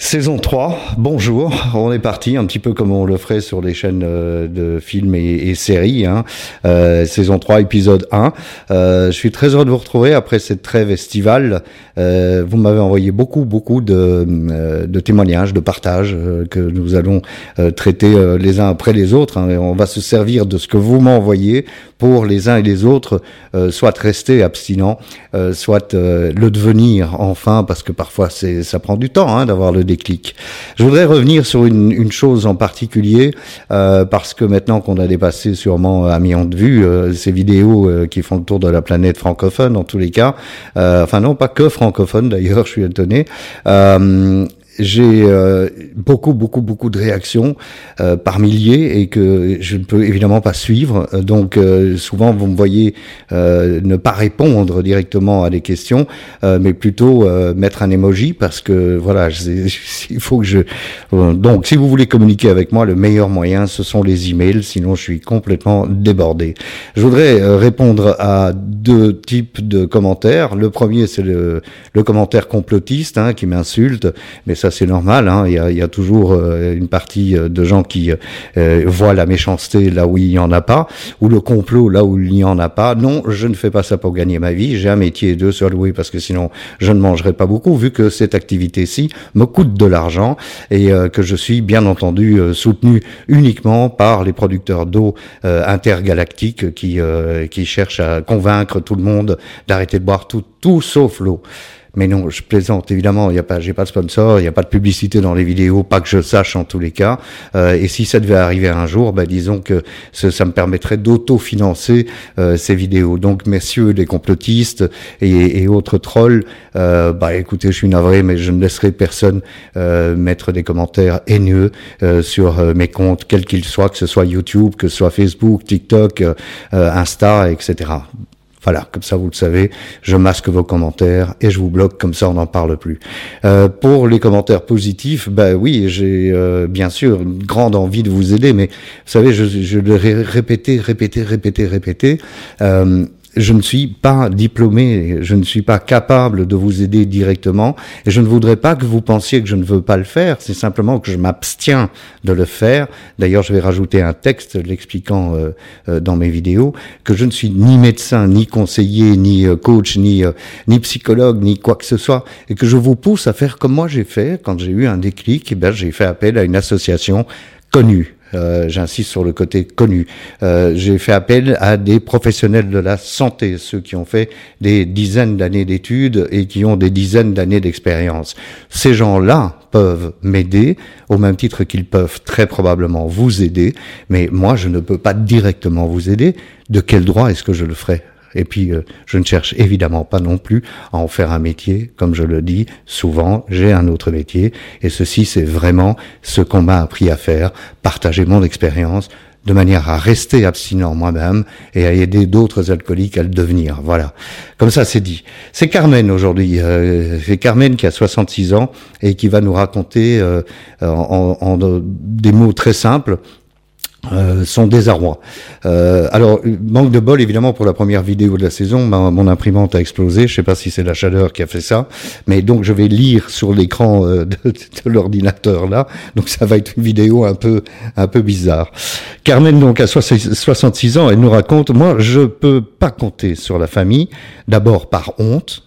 Saison 3, bonjour, on est parti un petit peu comme on le ferait sur les chaînes euh, de films et, séries. Hein. Euh, saison 3, épisode 1. Euh, je suis très heureux de vous retrouver après cette trêve estivale. Euh, vous m'avez envoyé beaucoup, beaucoup de, euh, de témoignages, de partages que nous allons traiter les uns après les autres. Hein. on va se servir de ce que vous m'envoyez pour les uns et les autres, soit rester abstinent, soit le devenir enfin, parce que parfois ça prend du temps hein, d'avoir le Je voudrais revenir sur une, une chose en particulier, euh, parce que maintenant qu'on a dépassé sûrement un million de vues, euh, ces vidéos euh, qui font le tour de la planète francophone, en tous les cas, enfin non, pas que francophone d'ailleurs, je suis étonné, j'ai euh, beaucoup, beaucoup, beaucoup de réactions euh, par milliers et que je ne peux évidemment pas suivre. Euh, donc souvent, vous me voyez ne pas répondre directement à des questions, mais plutôt mettre un emoji parce que voilà, il faut que je. Donc, si vous voulez communiquer avec moi, le meilleur moyen, ce sont les emails. Sinon, je suis complètement débordé. Je voudrais répondre à deux types de commentaires. Le premier, c'est le, le commentaire complotiste hein, qui m'insulte, mais ça c'est normal. Hein. Il, y a, toujours euh, une partie euh, de gens qui euh, voient la méchanceté là où il n'y en a pas, ou le complot là où il n'y en a pas. Non, je ne fais pas ça pour gagner ma vie. J'ai un métier de se louer parce que sinon je ne mangerai pas beaucoup, vu que cette activité-ci me coûte de l'argent et que je suis bien entendu soutenu uniquement par les producteurs d'eau intergalactiques qui, cherchent à convaincre tout le monde d'arrêter de boire tout sauf l'eau. Mais non, je plaisante évidemment. Il pas, j'ai pas de sponsor, il n'y a pas de publicité dans les vidéos, pas que je sache en tous les cas. Euh, et si ça devait arriver un jour, bah, disons que ça, me permettrait d'autofinancer euh, ces vidéos. Donc, messieurs les complotistes et, et autres trolls, euh, bah écoutez, je suis navré, mais je ne laisserai personne euh, mettre des commentaires haineux euh, sur euh, mes comptes, quels qu'ils soient, que ce soit YouTube, que ce soit Facebook, TikTok, Insta, etc. Voilà, comme ça vous le savez, je masque vos commentaires et je vous bloque, comme ça on n'en parle plus. Euh, pour les commentaires positifs, bah oui, j'ai euh, bien sûr une grande envie de vous aider, mais vous savez, je, je le répété, répété, répété, répété. Je ne suis pas diplômé, je ne suis pas capable de vous aider directement, et je ne voudrais pas que vous pensiez que je ne veux pas le faire, c'est simplement que je m'abstiens de le faire. D'ailleurs, je vais rajouter un texte l'expliquant euh, euh, dans mes vidéos, que je ne suis ni médecin, ni conseiller, ni euh, coach, ni, ni psychologue, ni quoi que ce soit, et que je vous pousse à faire comme moi j'ai fait quand j'ai eu un déclic, eh j'ai fait appel à une association connue euh, j'insiste sur le côté connu. Euh, j'ai fait appel à des professionnels de la santé, ceux qui ont fait des dizaines d'années d'études et qui ont des dizaines d'années d'expérience. Ces gens-là peuvent m'aider au même titre qu'ils peuvent très probablement vous aider, mais moi je ne peux pas directement vous aider. De quel droit est-ce que je le ferai? Et puis, euh, je ne cherche évidemment pas non plus à en faire un métier. Comme je le dis souvent, j'ai un autre métier. Et ceci, c'est vraiment ce qu'on m'a appris à faire, partager mon expérience de manière à rester abstinent moi-même et à aider d'autres alcooliques à le devenir. Voilà. Comme ça, c'est dit. C'est Carmen aujourd'hui. Euh, c'est Carmen qui a 66 ans et qui va nous raconter euh, en, en, des mots très simples euh, son désarroi. Euh, alors, manque de bol, évidemment, pour la première vidéo de la saison, mon imprimante a explosé. Je sais pas si c'est la chaleur qui a fait ça, mais donc je vais lire sur l'écran euh, de, de l'ordinateur là. Donc ça va être une vidéo un peu un peu bizarre. Carmen donc a 66 ans, elle nous raconte moi je peux pas compter sur la famille. D'abord par honte,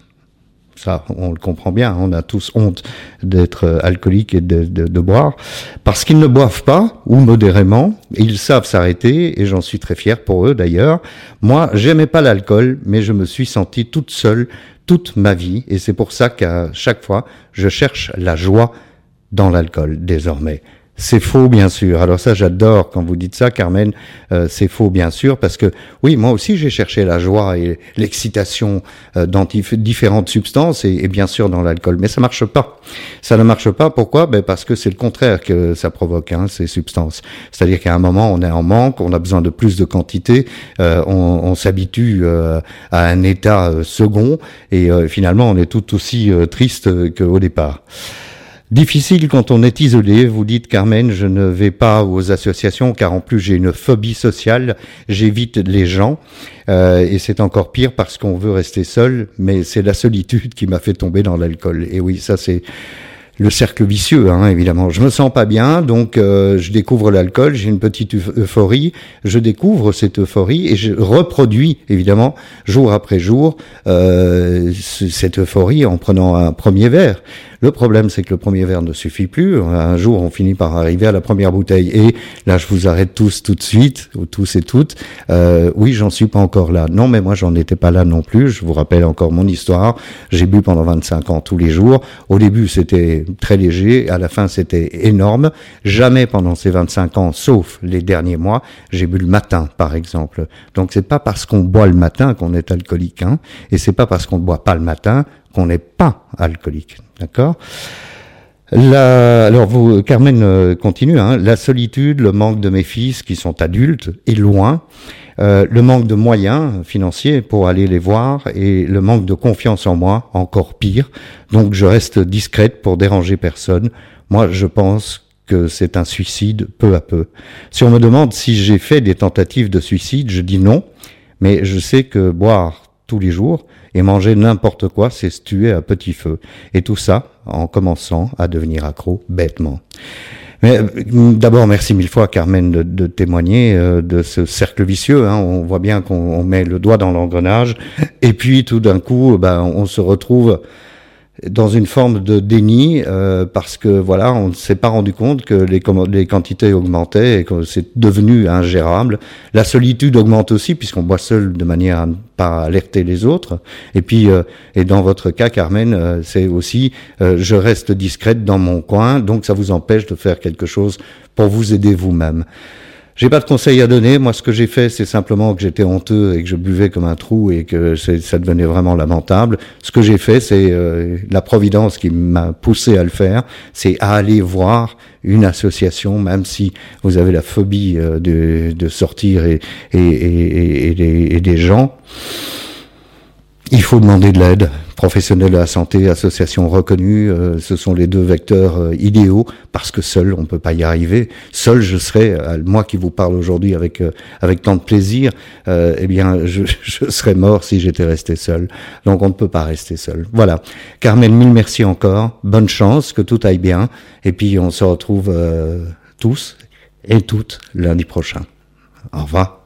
ça, on le comprend bien. On a tous honte d'être euh, alcoolique et de, boire. Parce qu'ils ne boivent pas, ou modérément. Ils savent s'arrêter, et j'en suis très fier pour eux d'ailleurs. Moi, j'aimais pas l'alcool, mais je me suis sentie toute seule toute ma vie. Et c'est pour ça qu'à chaque fois, je cherche la joie dans l'alcool désormais. C'est faux, bien sûr. Alors ça, j'adore quand vous dites ça, Carmen. Euh, c'est faux, bien sûr, parce que oui, moi aussi, j'ai cherché la joie et l'excitation euh, dans différentes substances et, bien sûr dans l'alcool, mais ça marche pas. Ça ne marche pas. Pourquoi? Ben parce que c'est le contraire que ça provoque hein, ces substances. C'est-à-dire qu'à un moment, on est en manque, on a besoin de plus de quantité, euh, on, on s'habitue à un état second et finalement, on est tout aussi triste qu'au départ. Difficile quand on est isolé, vous dites Carmen, je ne vais pas aux associations car en plus j'ai une phobie sociale, j'évite les gens euh, et c'est encore pire parce qu'on veut rester seul, mais c'est la solitude qui m'a fait tomber dans l'alcool. Et oui, ça c'est le cercle vicieux, hein, évidemment. Je me sens pas bien, donc euh, je découvre l'alcool, j'ai une petite euphorie, je découvre cette euphorie et je reproduis, évidemment, jour après jour, euh, cette euphorie en prenant un premier verre. Le problème, c'est que le premier verre ne suffit plus. Un jour, on finit par arriver à la première bouteille. Et là, je vous arrête tous tout de suite, ou tous et toutes. Euh, oui, j'en suis pas encore là. Non, mais moi, j'en étais pas là non plus. Je vous rappelle encore mon histoire. J'ai bu pendant 25 ans tous les jours. Au début, c'était très léger. À la fin, c'était énorme. Jamais pendant ces 25 ans, sauf les derniers mois, j'ai bu le matin, par exemple. Donc, c'est pas parce qu'on boit le matin qu'on est alcoolique, hein, et c'est pas parce qu'on ne boit pas le matin qu'on n'est pas alcoolique. D'accord? La, alors vous, Carmen euh, continue. Hein, la solitude, le manque de mes fils qui sont adultes et loin, euh, le manque de moyens financiers pour aller les voir et le manque de confiance en moi, encore pire. Donc je reste discrète pour déranger personne. Moi, je pense que c'est un suicide peu à peu. Si on me demande si j'ai fait des tentatives de suicide, je dis non, mais je sais que boire tous les jours et manger n'importe quoi, c'est se tuer à petit feu. Et tout ça en commençant à devenir accro bêtement. Mais euh, d'abord, merci mille fois, Carmen, de, de témoigner euh, de ce cercle vicieux. Hein. On voit bien qu'on met le doigt dans l'engrenage, et puis tout d'un coup, ben, on se retrouve dans une forme de déni euh, parce que voilà, on ne s'est pas rendu compte que les, les quantités augmentaient et que c'est devenu ingérable. La solitude augmente aussi puisqu'on boit seul de manière à ne pas alerter les autres. Et puis, euh, et dans votre cas, Carmen, euh, c'est aussi je reste discrète dans mon coin, donc ça vous empêche de faire quelque chose pour vous aider vous-même. J'ai pas de conseils à donner. Moi, ce que j'ai fait, c'est simplement que j'étais honteux et que je buvais comme un trou et que ça devenait vraiment lamentable. Ce que j'ai fait, c'est euh, la providence qui m'a poussé à le faire, c'est à aller voir une association, même si vous avez la phobie euh, de, de, sortir et, et, et, et des gens. Il faut demander de l'aide. Professionnels de la santé, associations reconnues, euh, ce sont les deux vecteurs euh, idéaux parce que seul on peut pas y arriver. Seul je serais, euh, moi qui vous parle aujourd'hui avec avec tant de plaisir, eh bien je, je, serais mort si j'étais resté seul. Donc on ne peut pas rester seul. Voilà. Carmen, mille merci encore. Bonne chance, que tout aille bien. Et puis on se retrouve tous et toutes lundi prochain. Au revoir.